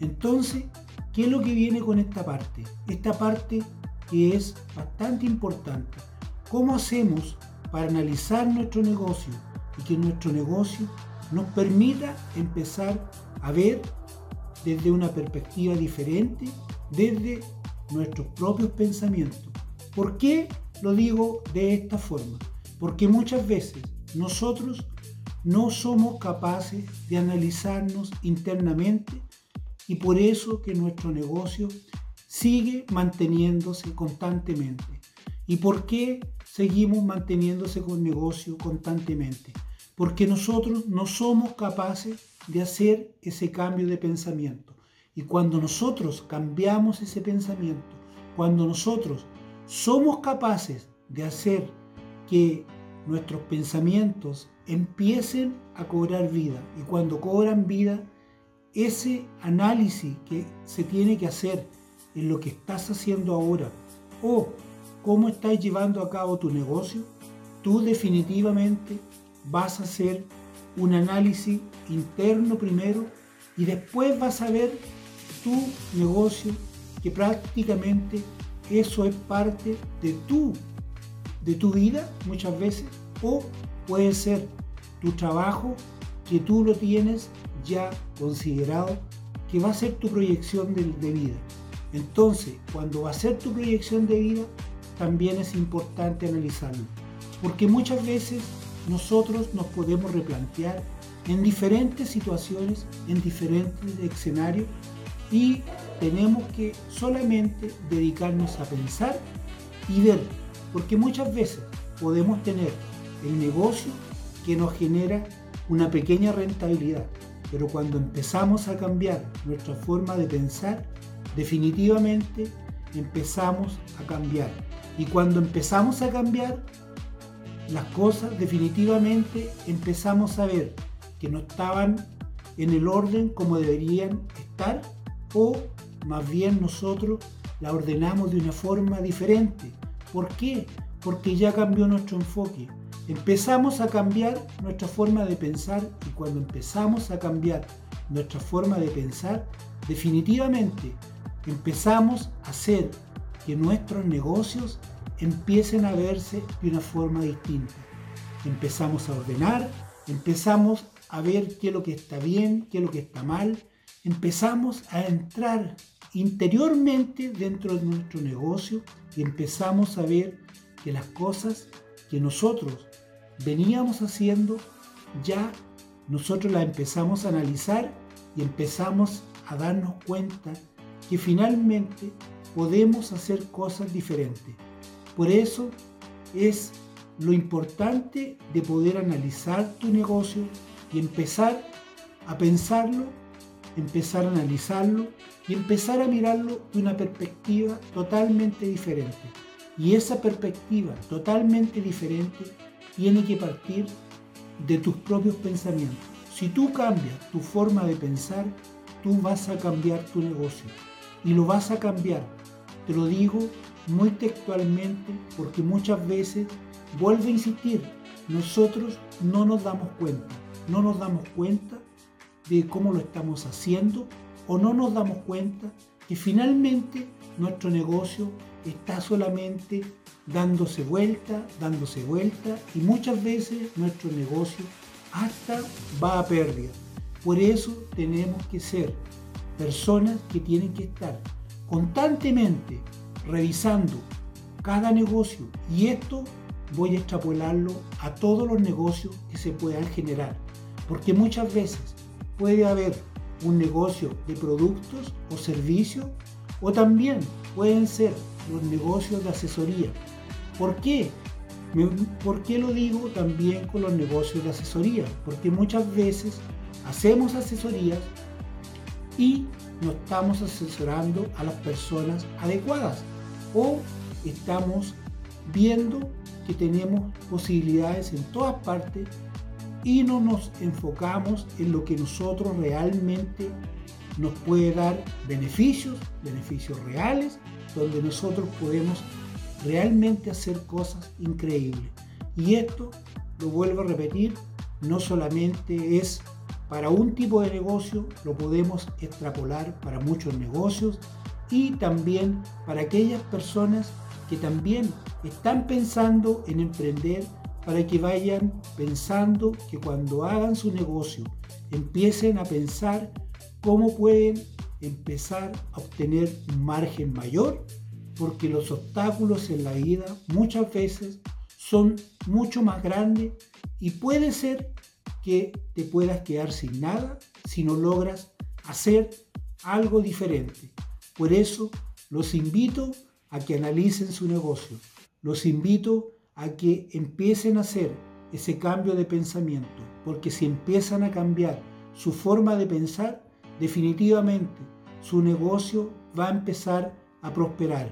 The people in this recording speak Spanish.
Entonces, ¿qué es lo que viene con esta parte? Esta parte que es bastante importante. ¿Cómo hacemos para analizar nuestro negocio y que nuestro negocio nos permita empezar a ver desde una perspectiva diferente, desde nuestros propios pensamientos? ¿Por qué lo digo de esta forma? Porque muchas veces nosotros no somos capaces de analizarnos internamente y por eso que nuestro negocio sigue manteniéndose constantemente. ¿Y por qué seguimos manteniéndose con negocio constantemente? Porque nosotros no somos capaces de hacer ese cambio de pensamiento. Y cuando nosotros cambiamos ese pensamiento, cuando nosotros somos capaces de hacer que nuestros pensamientos empiecen a cobrar vida. Y cuando cobran vida, ese análisis que se tiene que hacer en lo que estás haciendo ahora o cómo estás llevando a cabo tu negocio, tú definitivamente vas a hacer un análisis interno primero y después vas a ver tu negocio que prácticamente eso es parte de tu, de tu vida muchas veces o puede ser tu trabajo que tú lo tienes ya considerado que va a ser tu proyección de, vida. Entonces, cuando va a ser tu proyección de vida, también es importante analizarlo. Porque muchas veces nosotros nos podemos replantear en diferentes situaciones, en diferentes escenarios y tenemos que solamente dedicarnos a pensar y ver, porque muchas veces podemos tener el negocio que nos genera una pequeña rentabilidad, pero cuando empezamos a cambiar nuestra forma de pensar, definitivamente empezamos a cambiar. Y cuando empezamos a cambiar las cosas, definitivamente empezamos a ver que no estaban en el orden como deberían estar o más bien nosotros la ordenamos de una forma diferente. ¿Por qué? Porque ya cambió nuestro enfoque. Empezamos a cambiar nuestra forma de pensar y cuando empezamos a cambiar nuestra forma de pensar, definitivamente empezamos a hacer que nuestros negocios empiecen a verse de una forma distinta. Empezamos a ordenar, empezamos a ver qué es lo que está bien, qué es lo que está mal, empezamos a entrar interiormente dentro de nuestro negocio y empezamos a ver que las cosas que nosotros veníamos haciendo ya nosotros las empezamos a analizar y empezamos a darnos cuenta que finalmente podemos hacer cosas diferentes. Por eso es lo importante de poder analizar tu negocio y empezar a pensarlo empezar a analizarlo y empezar a mirarlo de una perspectiva totalmente diferente. Y esa perspectiva totalmente diferente tiene que partir de tus propios pensamientos. Si tú cambias tu forma de pensar, tú vas a cambiar tu negocio. Y lo vas a cambiar. Te lo digo muy textualmente porque muchas veces, vuelvo a insistir, nosotros no nos damos cuenta. No nos damos cuenta de cómo lo estamos haciendo o no nos damos cuenta que finalmente nuestro negocio está solamente dándose vuelta, dándose vuelta y muchas veces nuestro negocio hasta va a pérdida. Por eso tenemos que ser personas que tienen que estar constantemente revisando cada negocio y esto voy a extrapolarlo a todos los negocios que se puedan generar. Porque muchas veces puede haber un negocio de productos o servicios o también pueden ser los negocios de asesoría. ¿Por qué? ¿Por qué lo digo también con los negocios de asesoría? Porque muchas veces hacemos asesorías y no estamos asesorando a las personas adecuadas o estamos viendo que tenemos posibilidades en todas partes y no nos enfocamos en lo que nosotros realmente nos puede dar beneficios, beneficios reales, donde nosotros podemos realmente hacer cosas increíbles. Y esto, lo vuelvo a repetir, no solamente es para un tipo de negocio, lo podemos extrapolar para muchos negocios y también para aquellas personas que también están pensando en emprender para que vayan pensando que cuando hagan su negocio empiecen a pensar cómo pueden empezar a obtener un margen mayor, porque los obstáculos en la vida muchas veces son mucho más grandes y puede ser que te puedas quedar sin nada si no logras hacer algo diferente. Por eso los invito a que analicen su negocio, los invito a que empiecen a hacer ese cambio de pensamiento, porque si empiezan a cambiar su forma de pensar, definitivamente su negocio va a empezar a prosperar.